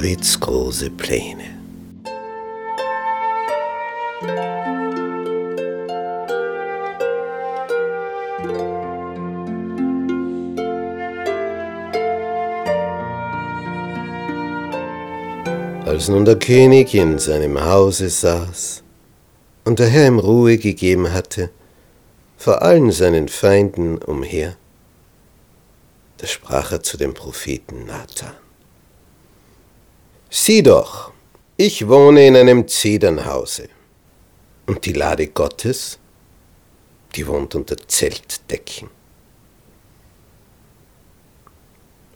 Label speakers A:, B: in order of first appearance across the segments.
A: Davids große Pläne. Als nun der König in seinem Hause saß und der Herr ihm Ruhe gegeben hatte, vor allen seinen Feinden umher, da sprach er zu dem Propheten Nathan. Sieh doch, ich wohne in einem Zedernhause. Und die Lade Gottes, die wohnt unter Zeltdecken.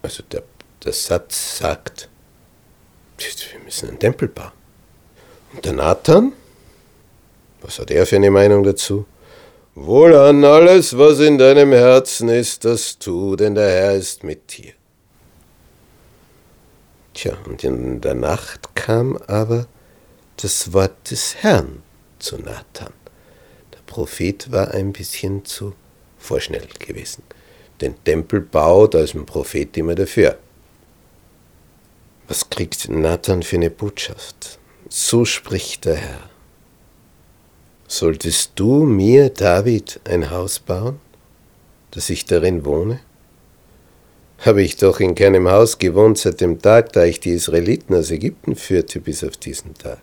A: Also der, der Satz sagt, wir müssen einen Tempel bauen. Und der Nathan, was hat er für eine Meinung dazu? Wohlan alles, was in deinem Herzen ist, das tu, denn der Herr ist mit dir. Tja, und in der Nacht kam aber das Wort des Herrn zu Nathan. Der Prophet war ein bisschen zu vorschnell gewesen. Den Tempelbau, da ist ein Prophet immer dafür. Was kriegt Nathan für eine Botschaft? So spricht der Herr. Solltest du mir, David, ein Haus bauen, dass ich darin wohne? Habe ich doch in keinem Haus gewohnt seit dem Tag, da ich die Israeliten aus Ägypten führte bis auf diesen Tag,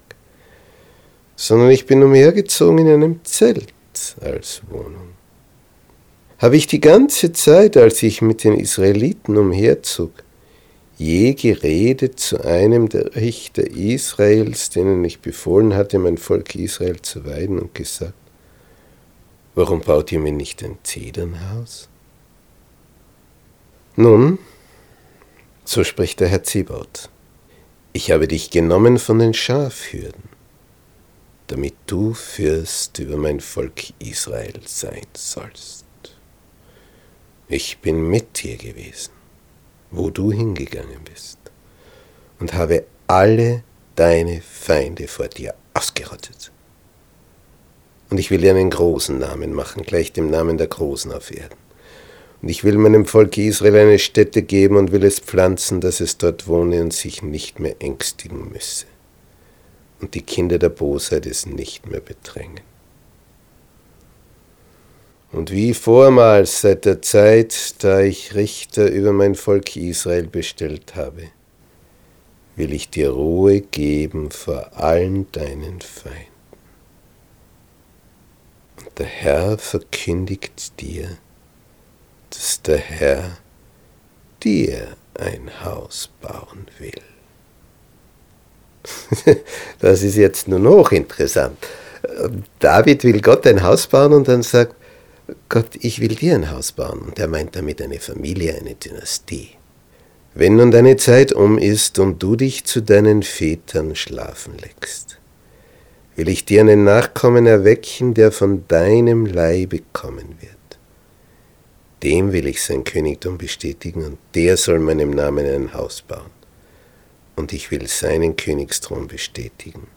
A: sondern ich bin umhergezogen in einem Zelt als Wohnung. Habe ich die ganze Zeit, als ich mit den Israeliten umherzog, je geredet zu einem der Richter Israels, denen ich befohlen hatte, mein Volk Israel zu weiden, und gesagt, warum baut ihr mir nicht ein Zedernhaus? Nun, so spricht der Herr Zebaut, ich habe dich genommen von den Schafhürden, damit du Fürst über mein Volk Israel sein sollst. Ich bin mit dir gewesen, wo du hingegangen bist, und habe alle deine Feinde vor dir ausgerottet. Und ich will dir einen großen Namen machen, gleich dem Namen der Großen auf Erden. Und ich will meinem Volk Israel eine Stätte geben und will es pflanzen, dass es dort wohne und sich nicht mehr ängstigen müsse. Und die Kinder der Bosheit es nicht mehr bedrängen. Und wie vormals seit der Zeit, da ich Richter über mein Volk Israel bestellt habe, will ich dir Ruhe geben vor allen deinen Feinden. Und der Herr verkündigt dir, dass der Herr dir ein Haus bauen will. das ist jetzt nun hochinteressant. David will Gott ein Haus bauen und dann sagt Gott, ich will dir ein Haus bauen. Und er meint damit eine Familie, eine Dynastie. Wenn nun deine Zeit um ist und du dich zu deinen Vätern schlafen legst, will ich dir einen Nachkommen erwecken, der von deinem Leibe kommen wird dem will ich sein Königtum bestätigen und der soll meinem Namen ein Haus bauen. Und ich will seinen Königsthron bestätigen,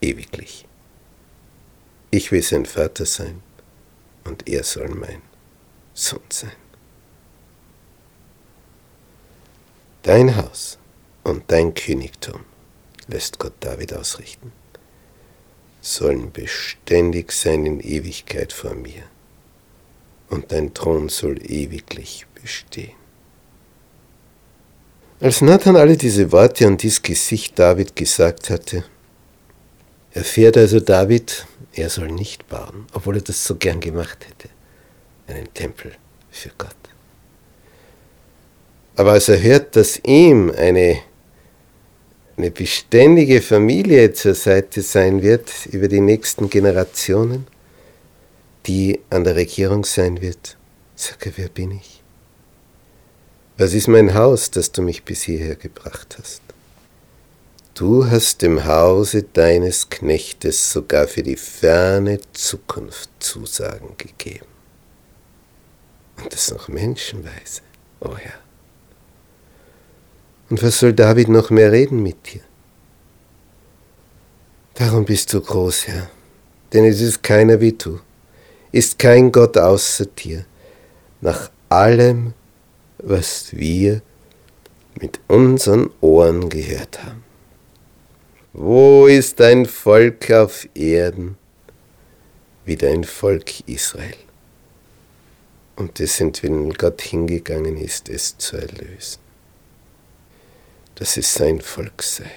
A: ewiglich. Ich will sein Vater sein und er soll mein Sohn sein. Dein Haus und dein Königtum, lässt Gott David ausrichten, sollen beständig sein in Ewigkeit vor mir und dein Thron soll ewiglich bestehen. Als Nathan alle diese Worte an dies Gesicht David gesagt hatte, erfährt also David, er soll nicht bauen, obwohl er das so gern gemacht hätte, einen Tempel für Gott. Aber als er hört, dass ihm eine, eine beständige Familie zur Seite sein wird über die nächsten Generationen, die an der Regierung sein wird, sage, wer bin ich? Was ist mein Haus, das du mich bis hierher gebracht hast? Du hast dem Hause deines Knechtes sogar für die ferne Zukunft Zusagen gegeben. Und das noch menschenweise, oh Herr. Und was soll David noch mehr reden mit dir? Darum bist du groß, Herr, denn es ist keiner wie du, ist kein Gott außer dir, nach allem, was wir mit unseren Ohren gehört haben. Wo ist ein Volk auf Erden wie dein Volk Israel? Und dessen Willen Gott hingegangen ist, es zu erlösen. Dass es sein Volk sei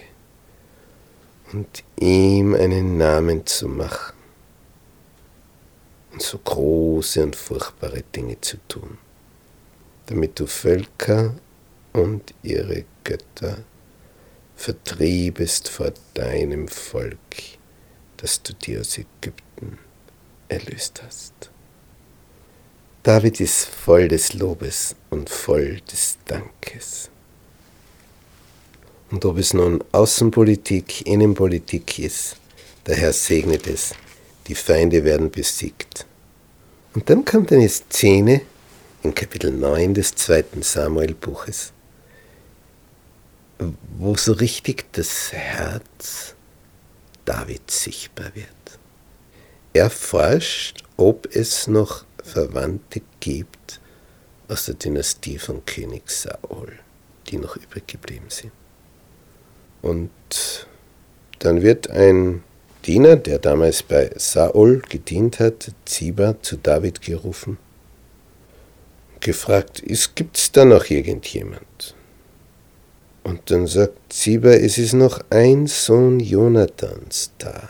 A: und ihm einen Namen zu machen und so große und furchtbare Dinge zu tun damit du Völker und ihre Götter vertriebest vor deinem Volk, das du dir aus Ägypten erlöst hast. David ist voll des Lobes und voll des Dankes. Und ob es nun Außenpolitik, Innenpolitik ist, der Herr segnet es, die Feinde werden besiegt. Und dann kommt eine Szene, in Kapitel 9 des zweiten Samuel-Buches, wo so richtig das Herz Davids sichtbar wird. Er forscht, ob es noch Verwandte gibt aus der Dynastie von König Saul, die noch übrig geblieben sind. Und dann wird ein Diener, der damals bei Saul gedient hat, Ziba, zu David gerufen gefragt, gibt es da noch irgendjemand? Und dann sagt Ziba, es ist noch ein Sohn Jonathans da.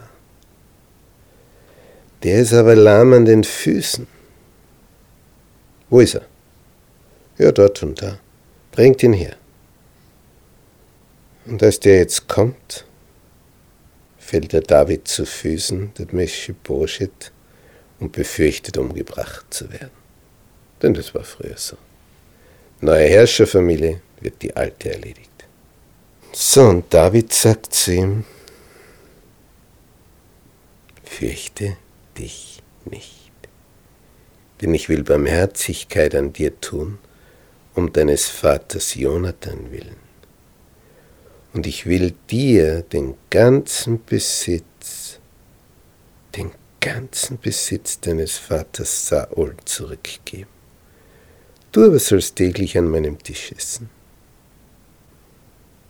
A: Der ist aber lahm an den Füßen. Wo ist er? Ja, dort und da. Bringt ihn her. Und als der jetzt kommt, fällt der David zu Füßen, der Mephibosheth, und befürchtet, umgebracht zu werden. Denn das war früher so. Neue Herrscherfamilie wird die alte erledigt. So, und David sagt zu ihm, fürchte dich nicht, denn ich will Barmherzigkeit an dir tun, um deines Vaters Jonathan willen. Und ich will dir den ganzen Besitz, den ganzen Besitz deines Vaters Saul zurückgeben. Du aber sollst täglich an meinem Tisch essen.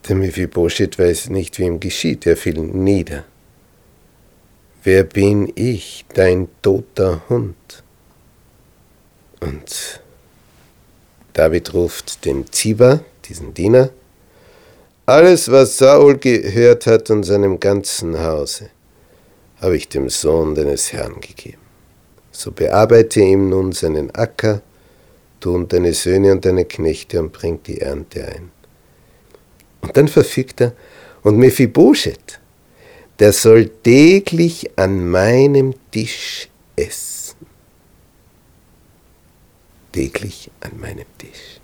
A: Der Mephibosheth weiß nicht, wie ihm geschieht, er fiel nieder. Wer bin ich, dein toter Hund? Und David ruft den Ziba, diesen Diener, alles, was Saul gehört hat und seinem ganzen Hause, habe ich dem Sohn deines Herrn gegeben. So bearbeite ihm nun seinen Acker du und deine Söhne und deine Knechte und bring die Ernte ein. Und dann verfügt er, und Mephibosheth, der soll täglich an meinem Tisch essen. Täglich an meinem Tisch.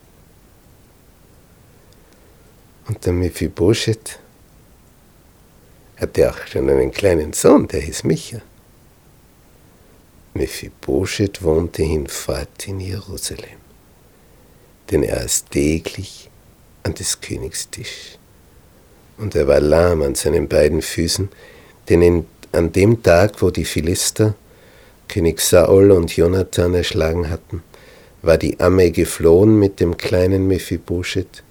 A: Und der Mephibosheth hatte auch schon einen kleinen Sohn, der hieß Micha. Mephibosheth wohnte hinfort in Jerusalem denn er aß täglich an des Königs Tisch. Und er war lahm an seinen beiden Füßen, denn in, an dem Tag, wo die Philister König Saul und Jonathan erschlagen hatten, war die Amme geflohen mit dem kleinen Mephibosheth,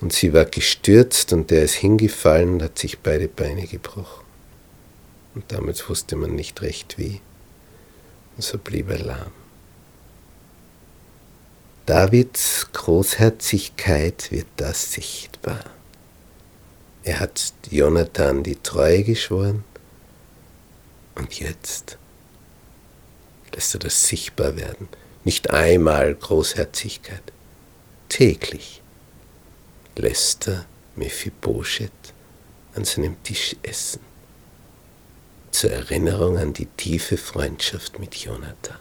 A: und sie war gestürzt und er ist hingefallen und hat sich beide Beine gebrochen. Und damals wusste man nicht recht wie, und so blieb er lahm. Davids Großherzigkeit wird da sichtbar. Er hat Jonathan die Treue geschworen und jetzt lässt er das sichtbar werden. Nicht einmal Großherzigkeit, täglich lässt er Mephibosheth an seinem Tisch essen, zur Erinnerung an die tiefe Freundschaft mit Jonathan.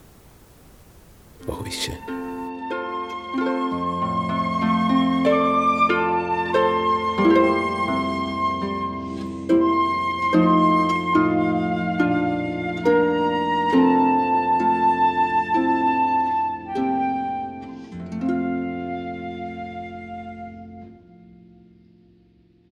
A: Oh, wie schön.